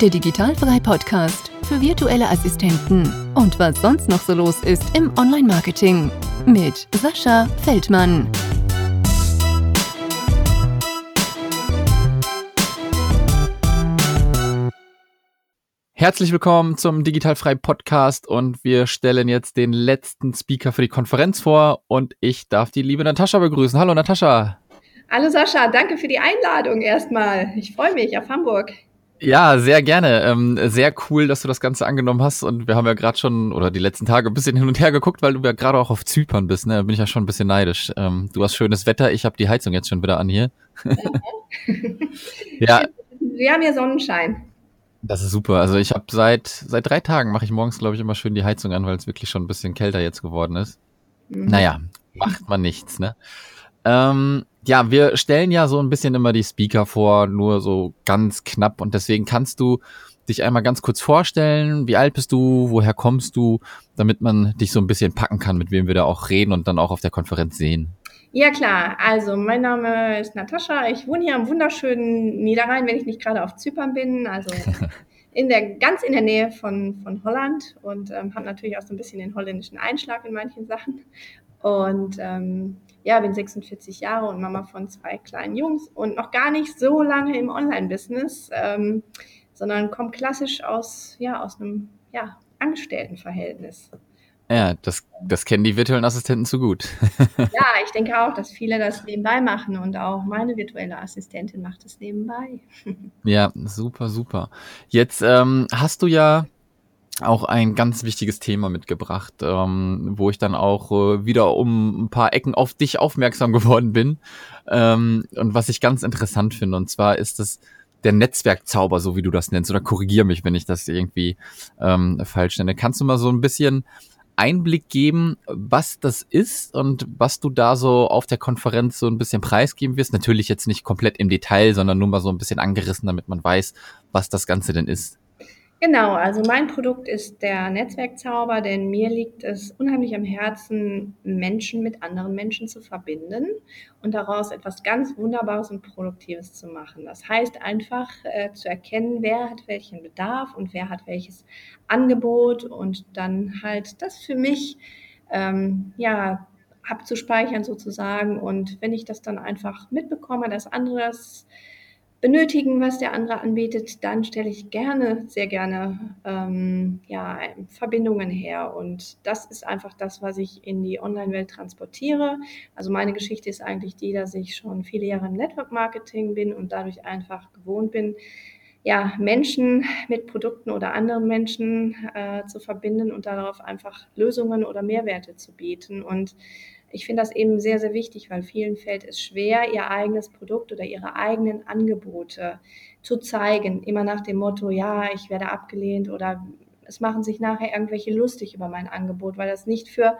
der Digitalfrei Podcast für virtuelle Assistenten und was sonst noch so los ist im Online-Marketing mit Sascha Feldmann. Herzlich willkommen zum Digitalfrei Podcast und wir stellen jetzt den letzten Speaker für die Konferenz vor und ich darf die liebe Natascha begrüßen. Hallo Natascha. Hallo Sascha, danke für die Einladung erstmal. Ich freue mich auf Hamburg. Ja, sehr gerne. Ähm, sehr cool, dass du das Ganze angenommen hast. Und wir haben ja gerade schon, oder die letzten Tage, ein bisschen hin und her geguckt, weil du ja gerade auch auf Zypern bist. Ne? Da bin ich ja schon ein bisschen neidisch. Ähm, du hast schönes Wetter, ich habe die Heizung jetzt schon wieder an hier. ja. Wir haben hier Sonnenschein. Das ist super. Also ich habe seit seit drei Tagen mache ich morgens, glaube ich, immer schön die Heizung an, weil es wirklich schon ein bisschen kälter jetzt geworden ist. Mhm. Naja, macht man nichts, ne? Ähm, ja, wir stellen ja so ein bisschen immer die Speaker vor, nur so ganz knapp. Und deswegen kannst du dich einmal ganz kurz vorstellen. Wie alt bist du? Woher kommst du? Damit man dich so ein bisschen packen kann, mit wem wir da auch reden und dann auch auf der Konferenz sehen. Ja klar, also mein Name ist Natascha. Ich wohne hier am wunderschönen Niederrhein, wenn ich nicht gerade auf Zypern bin. Also in der, ganz in der Nähe von, von Holland und ähm, habe natürlich auch so ein bisschen den holländischen Einschlag in manchen Sachen. Und ähm, ja, bin 46 Jahre und Mama von zwei kleinen Jungs und noch gar nicht so lange im Online-Business, ähm, sondern komme klassisch aus, ja, aus einem ja, Angestelltenverhältnis. Ja, das, das kennen die virtuellen Assistenten zu gut. ja, ich denke auch, dass viele das nebenbei machen und auch meine virtuelle Assistentin macht es nebenbei. ja, super, super. Jetzt ähm, hast du ja auch ein ganz wichtiges Thema mitgebracht, ähm, wo ich dann auch äh, wieder um ein paar Ecken auf dich aufmerksam geworden bin. Ähm, und was ich ganz interessant finde, und zwar ist es der Netzwerkzauber, so wie du das nennst, oder korrigier mich, wenn ich das irgendwie ähm, falsch nenne. Kannst du mal so ein bisschen Einblick geben, was das ist und was du da so auf der Konferenz so ein bisschen preisgeben wirst? Natürlich jetzt nicht komplett im Detail, sondern nur mal so ein bisschen angerissen, damit man weiß, was das Ganze denn ist. Genau, also mein Produkt ist der Netzwerkzauber, denn mir liegt es unheimlich am Herzen, Menschen mit anderen Menschen zu verbinden und daraus etwas ganz Wunderbares und Produktives zu machen. Das heißt einfach äh, zu erkennen, wer hat welchen Bedarf und wer hat welches Angebot und dann halt das für mich ähm, ja abzuspeichern sozusagen. Und wenn ich das dann einfach mitbekomme, dass andere das benötigen, was der andere anbietet, dann stelle ich gerne, sehr gerne ähm, ja, Verbindungen her. Und das ist einfach das, was ich in die Online-Welt transportiere. Also meine Geschichte ist eigentlich die, dass ich schon viele Jahre im Network-Marketing bin und dadurch einfach gewohnt bin, ja, Menschen mit Produkten oder anderen Menschen äh, zu verbinden und darauf einfach Lösungen oder Mehrwerte zu bieten. Und ich finde das eben sehr, sehr wichtig, weil vielen fällt es schwer, ihr eigenes Produkt oder ihre eigenen Angebote zu zeigen. Immer nach dem Motto, ja, ich werde abgelehnt oder es machen sich nachher irgendwelche lustig über mein Angebot, weil das nicht für,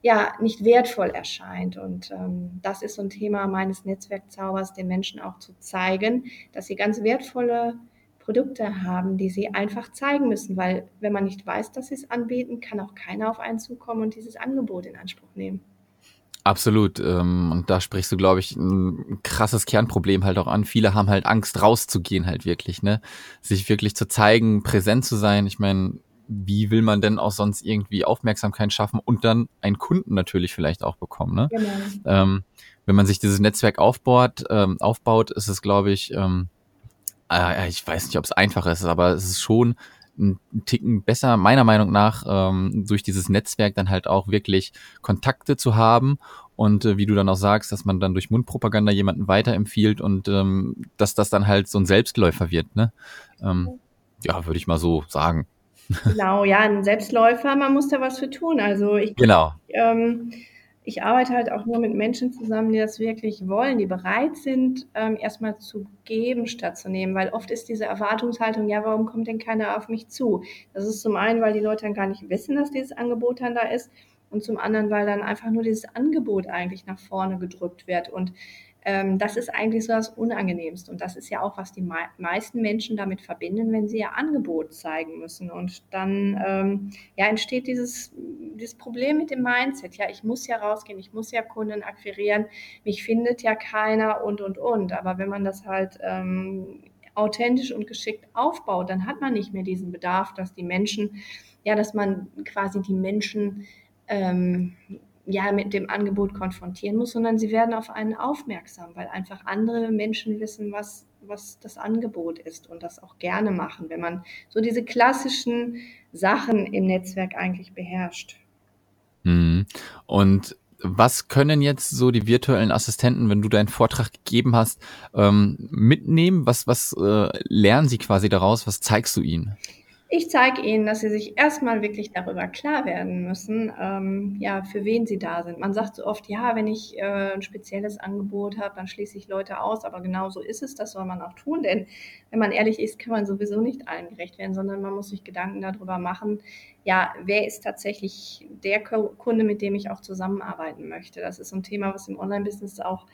ja, nicht wertvoll erscheint. Und ähm, das ist so ein Thema meines Netzwerkzaubers, den Menschen auch zu zeigen, dass sie ganz wertvolle Produkte haben, die sie einfach zeigen müssen, weil wenn man nicht weiß, dass sie es anbieten, kann auch keiner auf einen zukommen und dieses Angebot in Anspruch nehmen. Absolut. Ähm, und da sprichst du, glaube ich, ein krasses Kernproblem halt auch an. Viele haben halt Angst, rauszugehen halt wirklich, ne? Sich wirklich zu zeigen, präsent zu sein. Ich meine, wie will man denn auch sonst irgendwie Aufmerksamkeit schaffen und dann einen Kunden natürlich vielleicht auch bekommen, ne? Genau. Ähm, wenn man sich dieses Netzwerk aufbaut, ähm, aufbaut, ist es, glaube ich, ähm, äh, ich weiß nicht, ob es einfach ist, aber es ist schon ein Ticken besser, meiner Meinung nach, ähm, durch dieses Netzwerk dann halt auch wirklich Kontakte zu haben und äh, wie du dann auch sagst, dass man dann durch Mundpropaganda jemanden weiterempfiehlt und ähm, dass das dann halt so ein Selbstläufer wird, ne? Ähm, ja, würde ich mal so sagen. Genau, ja, ein Selbstläufer, man muss da was für tun. Also ich, genau. ähm, ich arbeite halt auch nur mit Menschen zusammen, die das wirklich wollen, die bereit sind, ähm, erstmal zu geben statt zu nehmen, weil oft ist diese Erwartungshaltung, ja, warum kommt denn keiner auf mich zu? Das ist zum einen, weil die Leute dann gar nicht wissen, dass dieses Angebot dann da ist. Und zum anderen, weil dann einfach nur dieses Angebot eigentlich nach vorne gedrückt wird. Und ähm, das ist eigentlich so das Unangenehmste. Und das ist ja auch, was die me meisten Menschen damit verbinden, wenn sie ihr Angebot zeigen müssen. Und dann ähm, ja, entsteht dieses, dieses Problem mit dem Mindset. Ja, ich muss ja rausgehen, ich muss ja Kunden akquirieren, mich findet ja keiner und, und, und. Aber wenn man das halt ähm, authentisch und geschickt aufbaut, dann hat man nicht mehr diesen Bedarf, dass die Menschen, ja, dass man quasi die Menschen ähm, ja mit dem Angebot konfrontieren muss, sondern sie werden auf einen aufmerksam, weil einfach andere Menschen wissen, was, was das Angebot ist und das auch gerne machen, wenn man so diese klassischen Sachen im Netzwerk eigentlich beherrscht. Mhm. Und was können jetzt so die virtuellen Assistenten, wenn du deinen Vortrag gegeben hast, ähm, mitnehmen? Was, was äh, lernen sie quasi daraus? Was zeigst du ihnen? Ich zeige ihnen, dass sie sich erstmal wirklich darüber klar werden müssen, ähm, ja, für wen sie da sind. Man sagt so oft, ja, wenn ich äh, ein spezielles Angebot habe, dann schließe ich Leute aus, aber genau so ist es, das soll man auch tun, denn wenn man ehrlich ist, kann man sowieso nicht allen gerecht werden, sondern man muss sich Gedanken darüber machen, ja, wer ist tatsächlich der Kunde, mit dem ich auch zusammenarbeiten möchte. Das ist so ein Thema, was im Online-Business auch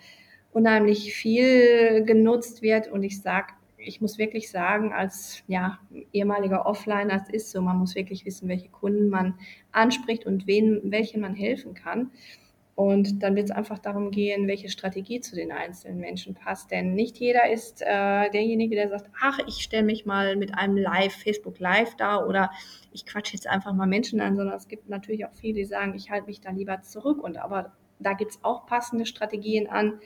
unheimlich viel genutzt wird und ich sage ich muss wirklich sagen, als ja, ehemaliger Offliner, es ist so, man muss wirklich wissen, welche Kunden man anspricht und wen, welchen man helfen kann. Und dann wird es einfach darum gehen, welche Strategie zu den einzelnen Menschen passt. Denn nicht jeder ist äh, derjenige, der sagt, ach, ich stelle mich mal mit einem Live, Facebook Live da oder ich quatsche jetzt einfach mal Menschen an, sondern es gibt natürlich auch viele, die sagen, ich halte mich da lieber zurück. Und aber da gibt es auch passende Strategien an,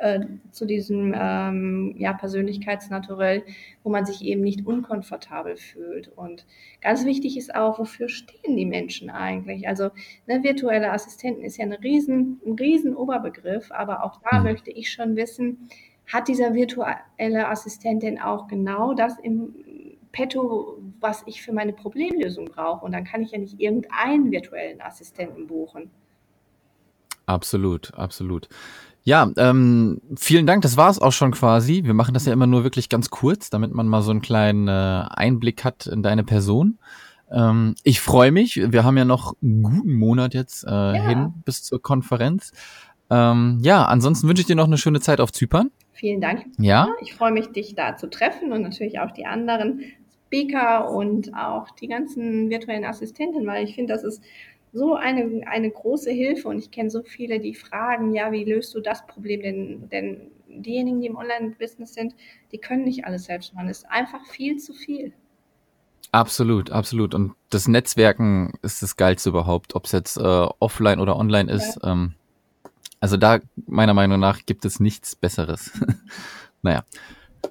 äh, zu diesem ähm, ja, Persönlichkeitsnaturell, wo man sich eben nicht unkomfortabel fühlt. Und ganz wichtig ist auch, wofür stehen die Menschen eigentlich? Also ne, virtuelle Assistenten ist ja eine riesen, ein riesen Oberbegriff, aber auch da mhm. möchte ich schon wissen, hat dieser virtuelle Assistent denn auch genau das im Petto, was ich für meine Problemlösung brauche? Und dann kann ich ja nicht irgendeinen virtuellen Assistenten buchen. Absolut, absolut. Ja, ähm, vielen Dank. Das war es auch schon quasi. Wir machen das ja immer nur wirklich ganz kurz, damit man mal so einen kleinen äh, Einblick hat in deine Person. Ähm, ich freue mich. Wir haben ja noch einen guten Monat jetzt äh, ja. hin bis zur Konferenz. Ähm, ja, ansonsten wünsche ich dir noch eine schöne Zeit auf Zypern. Vielen Dank. Ja. Ich freue mich, dich da zu treffen und natürlich auch die anderen Speaker und auch die ganzen virtuellen Assistenten, weil ich finde, das ist so eine, eine große Hilfe und ich kenne so viele, die fragen, ja, wie löst du das Problem? Denn, denn diejenigen, die im Online-Business sind, die können nicht alles selbst machen. Es ist einfach viel zu viel. Absolut, absolut. Und das Netzwerken ist das Geilste überhaupt, ob es jetzt äh, offline oder online ist. Ja. Ähm, also da, meiner Meinung nach, gibt es nichts Besseres. naja.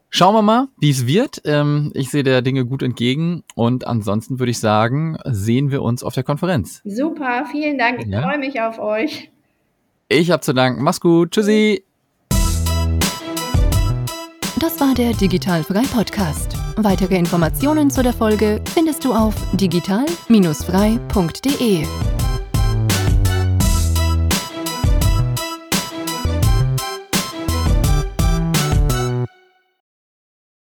Schauen wir mal, wie es wird. Ähm, ich sehe der Dinge gut entgegen und ansonsten würde ich sagen, sehen wir uns auf der Konferenz. Super, vielen Dank. Ich ja. freue mich auf euch. Ich habe zu danken. Mach's gut. Tschüssi. Das war der Digitalfrei Podcast. Weitere Informationen zu der Folge findest du auf digital-frei.de.